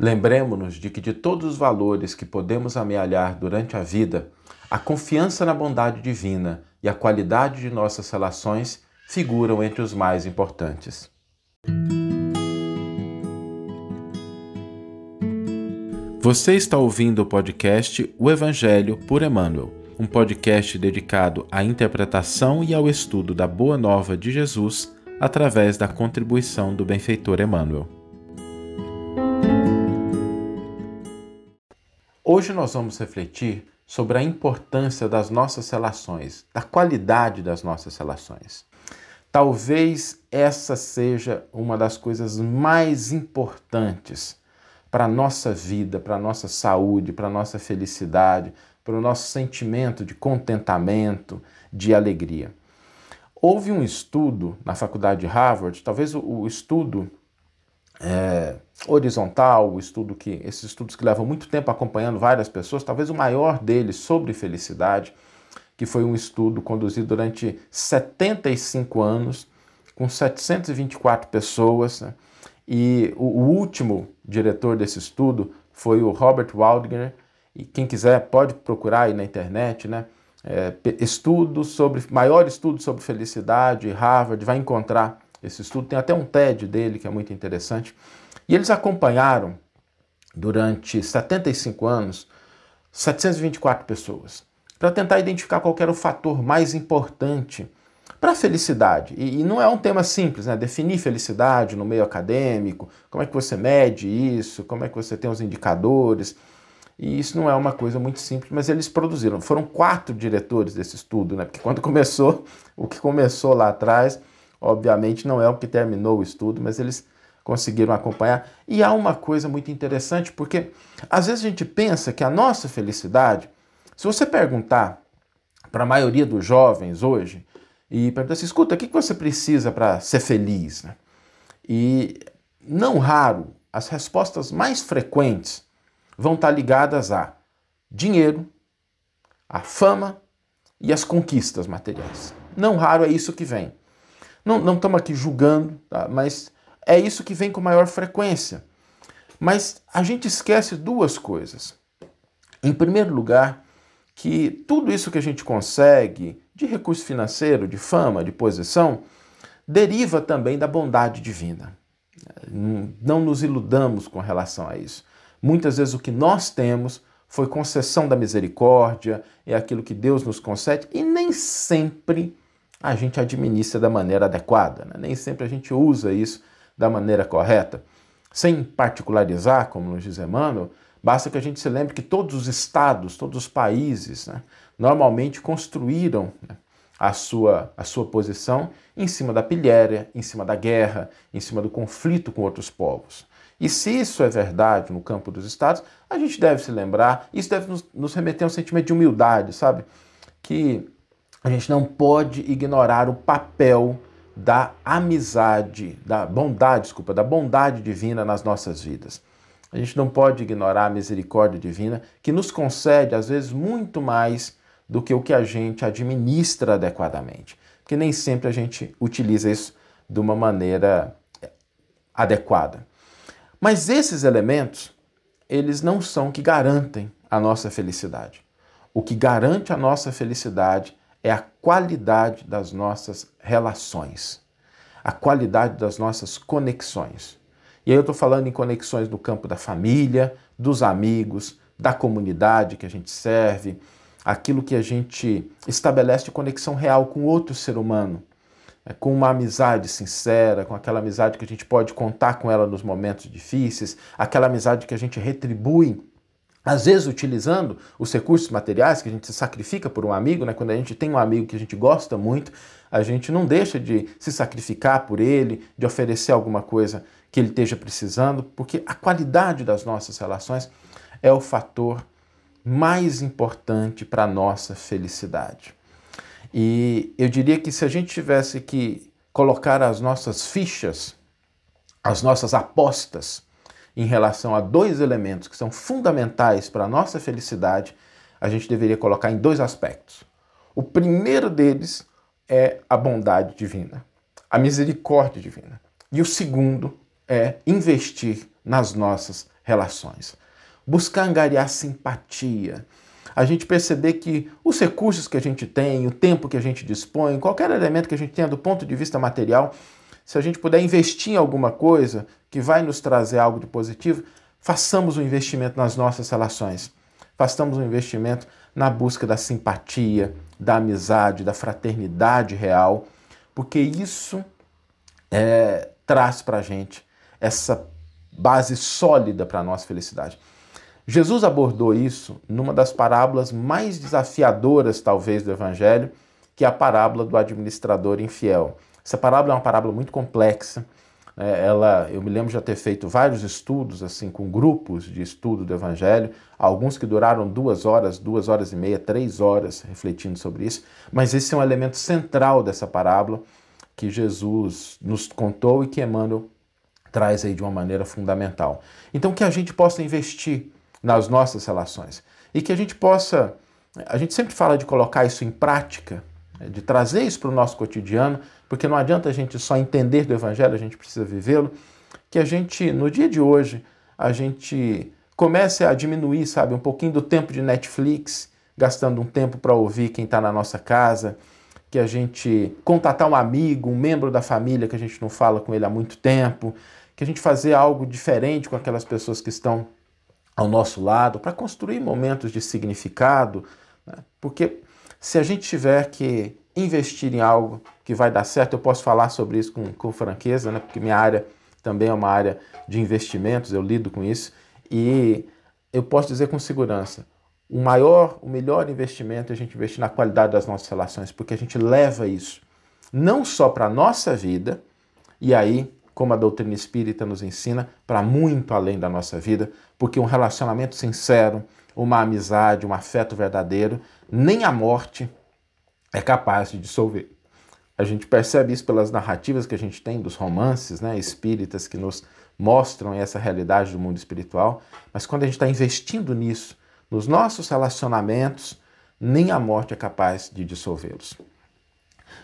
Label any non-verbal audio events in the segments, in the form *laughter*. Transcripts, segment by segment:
Lembremos-nos de que de todos os valores que podemos amealhar durante a vida, a confiança na bondade divina e a qualidade de nossas relações figuram entre os mais importantes. Você está ouvindo o podcast O Evangelho por Emmanuel, um podcast dedicado à interpretação e ao estudo da Boa Nova de Jesus através da contribuição do benfeitor Emmanuel. Hoje nós vamos refletir sobre a importância das nossas relações, da qualidade das nossas relações. Talvez essa seja uma das coisas mais importantes para a nossa vida, para a nossa saúde, para a nossa felicidade, para o nosso sentimento de contentamento, de alegria. Houve um estudo na faculdade de Harvard, talvez o, estudo é, horizontal, o estudo que esses estudos que levam muito tempo acompanhando várias pessoas, talvez o maior deles sobre felicidade, que foi um estudo conduzido durante 75 anos com 724 pessoas, né? e o, o, último diretor desse estudo foi o Robert Waldner, e quem quiser pode procurar aí na internet, né? É, estudo sobre maior estudo sobre felicidade, Harvard vai encontrar esse estudo. Tem até um TED dele que é muito interessante. E eles acompanharam durante 75 anos 724 pessoas para tentar identificar qual era o fator mais importante para a felicidade. E, e, não é um tema simples, né? Definir felicidade no meio acadêmico, como é que você mede isso, como é que você tem os indicadores. E isso não é uma coisa muito simples, mas eles produziram. Foram quatro diretores desse estudo, né? Porque quando *laughs* começou, o que começou lá atrás Obviamente não é o que terminou o estudo, mas eles conseguiram acompanhar. E há uma coisa muito interessante, porque às vezes a gente pensa que a nossa felicidade, se você perguntar para a maioria dos jovens hoje, e perguntar assim, escuta, o que você precisa para ser feliz? Né? E não raro, as respostas mais frequentes vão estar ligadas a dinheiro, a fama e as conquistas materiais. Não raro é isso que vem. Não, não estamos aqui julgando, tá? mas é isso que vem com maior frequência. Mas a gente esquece duas coisas. Em primeiro lugar, que tudo isso que a gente consegue de recurso financeiro, de fama, de posição, deriva também da bondade divina. Não nos iludamos com relação a isso. Muitas vezes o que nós temos foi concessão da misericórdia, é aquilo que Deus nos concede, e nem sempre a gente administra da maneira adequada. Né? Nem sempre a gente usa isso da maneira correta. Sem particularizar, como nos diz Emmanuel, basta que a gente se lembre que todos os estados, todos os países, né, normalmente construíram né, a, sua, a sua posição em cima da pilhéria, em cima da guerra, em cima do conflito com outros povos. E se isso é verdade no campo dos estados, a gente deve se lembrar, isso deve nos, nos remeter a um sentimento de humildade, sabe? Que a gente não pode ignorar o papel da amizade, da bondade, desculpa, da bondade divina nas nossas vidas. A gente não pode ignorar a misericórdia divina que nos concede, às vezes, muito mais do que o que a gente administra adequadamente. Porque nem sempre a gente utiliza isso de uma maneira adequada. Mas esses elementos, eles não são que garantem a nossa felicidade. O que garante a nossa felicidade é a qualidade das nossas relações, a qualidade das nossas conexões. E aí eu estou falando em conexões no campo da família, dos amigos, da comunidade que a gente serve, aquilo que a gente estabelece de conexão real com outro ser humano, é, com uma amizade sincera, com aquela amizade que a gente pode contar com ela nos momentos difíceis, aquela amizade que a gente retribui às vezes utilizando os recursos materiais que a gente se sacrifica por um amigo, né? quando a gente tem um amigo que a gente gosta muito, a gente não deixa de se sacrificar por ele, de oferecer alguma coisa que ele esteja precisando, porque a qualidade das nossas relações é o fator mais importante para a nossa felicidade. E eu diria que se a gente tivesse que colocar as nossas fichas, as nossas apostas, em relação a dois elementos que são fundamentais para a nossa felicidade, a gente deveria colocar em dois aspectos. O primeiro deles é a bondade divina, a misericórdia divina. E o segundo é investir nas nossas relações. Buscar angariar simpatia. A gente perceber que os recursos que a gente tem, o tempo que a gente dispõe, qualquer elemento que a gente tenha do ponto de vista material, se a gente puder investir em alguma coisa que vai nos trazer algo de positivo, façamos um investimento nas nossas relações. Façamos um investimento na busca da simpatia, da amizade, da fraternidade real, porque isso é, traz para a gente essa base sólida para a nossa felicidade. Jesus abordou isso numa das parábolas mais desafiadoras, talvez, do Evangelho, que é a parábola do administrador infiel. Essa parábola é uma parábola muito complexa. É, ela, eu me lembro de já ter feito vários estudos assim com grupos de estudo do Evangelho, alguns que duraram duas horas, duas horas e meia, três horas refletindo sobre isso. Mas esse é um elemento central dessa parábola que Jesus nos contou e que Emmanuel traz aí de uma maneira fundamental. Então que a gente possa investir nas nossas relações e que a gente possa, a gente sempre fala de colocar isso em prática, de trazer isso para o nosso cotidiano, porque não adianta a gente só entender do Evangelho, a gente precisa vivê-lo, que a gente, no dia de hoje, a gente comece a diminuir, sabe, um pouquinho do tempo de Netflix, gastando um tempo para ouvir quem está na nossa casa, que a gente contatar um amigo, um membro da família que a gente não fala com ele há muito tempo, que a gente fazer algo diferente com aquelas pessoas que estão ao nosso lado, para construir momentos de significado, né? porque se a gente tiver que investir em algo que vai dar certo, eu posso falar sobre isso com, com franqueza, né? porque minha área também é uma área de investimentos, eu lido com isso, e eu posso dizer com segurança, o maior, o melhor investimento é a gente investir na qualidade das nossas relações, porque a gente leva isso não só para a nossa vida, e aí, como a doutrina espírita nos ensina, para muito além da nossa vida, porque um relacionamento sincero, uma amizade, um afeto verdadeiro, nem a morte é capaz de dissolver. A gente percebe isso pelas narrativas que a gente tem dos romances né, espíritas que nos mostram essa realidade do mundo espiritual, mas quando a gente está investindo nisso, nos nossos relacionamentos, nem a morte é capaz de dissolvê-los.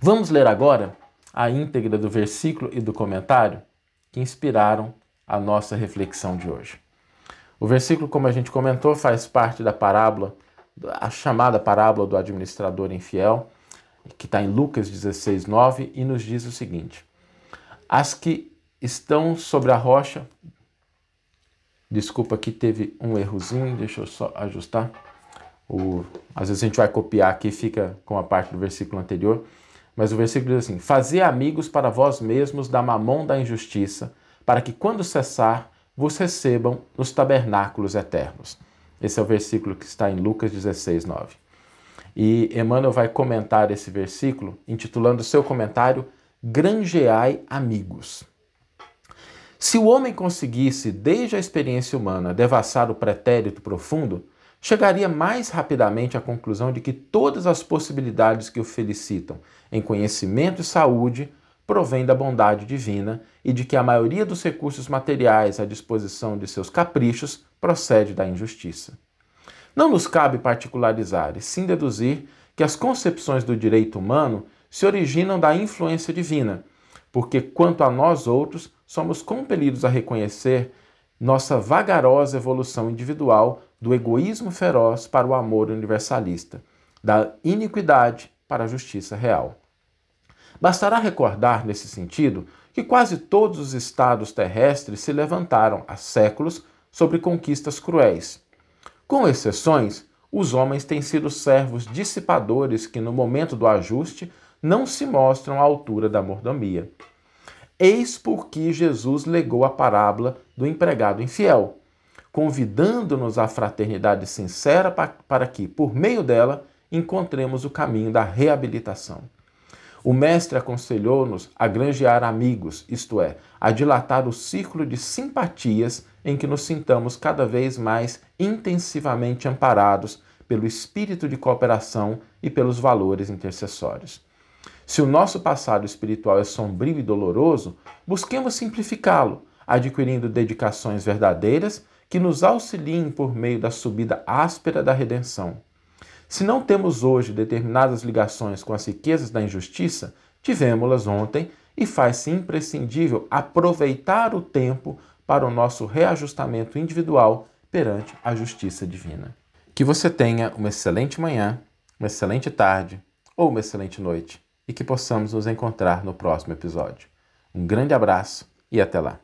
Vamos ler agora a íntegra do versículo e do comentário que inspiraram a nossa reflexão de hoje. O versículo, como a gente comentou, faz parte da parábola a chamada parábola do administrador infiel, que está em Lucas 16, 9, e nos diz o seguinte: As que estão sobre a rocha. Desculpa, aqui teve um errozinho, deixa eu só ajustar. O, às vezes a gente vai copiar aqui, fica com a parte do versículo anterior. Mas o versículo diz assim: Fazei amigos para vós mesmos da mamão da injustiça, para que quando cessar, vos recebam nos tabernáculos eternos. Esse é o versículo que está em Lucas 16, 9. E Emmanuel vai comentar esse versículo, intitulando seu comentário Grangeai amigos. Se o homem conseguisse, desde a experiência humana, devassar o pretérito profundo, chegaria mais rapidamente à conclusão de que todas as possibilidades que o felicitam em conhecimento e saúde provém da bondade divina e de que a maioria dos recursos materiais à disposição de seus caprichos procede da injustiça. Não nos cabe particularizar, e sim deduzir que as concepções do direito humano se originam da influência divina, porque quanto a nós outros, somos compelidos a reconhecer nossa vagarosa evolução individual do egoísmo feroz para o amor universalista, da iniquidade para a justiça real. Bastará recordar, nesse sentido, que quase todos os estados terrestres se levantaram há séculos sobre conquistas cruéis. Com exceções, os homens têm sido servos dissipadores que, no momento do ajuste, não se mostram à altura da mordomia. Eis por que Jesus legou a parábola do empregado infiel, convidando-nos à fraternidade sincera para que, por meio dela, encontremos o caminho da reabilitação. O Mestre aconselhou-nos a granjear amigos, isto é, a dilatar o círculo de simpatias em que nos sintamos cada vez mais intensivamente amparados pelo espírito de cooperação e pelos valores intercessórios. Se o nosso passado espiritual é sombrio e doloroso, busquemos simplificá-lo, adquirindo dedicações verdadeiras que nos auxiliem por meio da subida áspera da redenção. Se não temos hoje determinadas ligações com as riquezas da injustiça, tivemos-las ontem e faz-se imprescindível aproveitar o tempo para o nosso reajustamento individual perante a justiça divina. Que você tenha uma excelente manhã, uma excelente tarde ou uma excelente noite e que possamos nos encontrar no próximo episódio. Um grande abraço e até lá!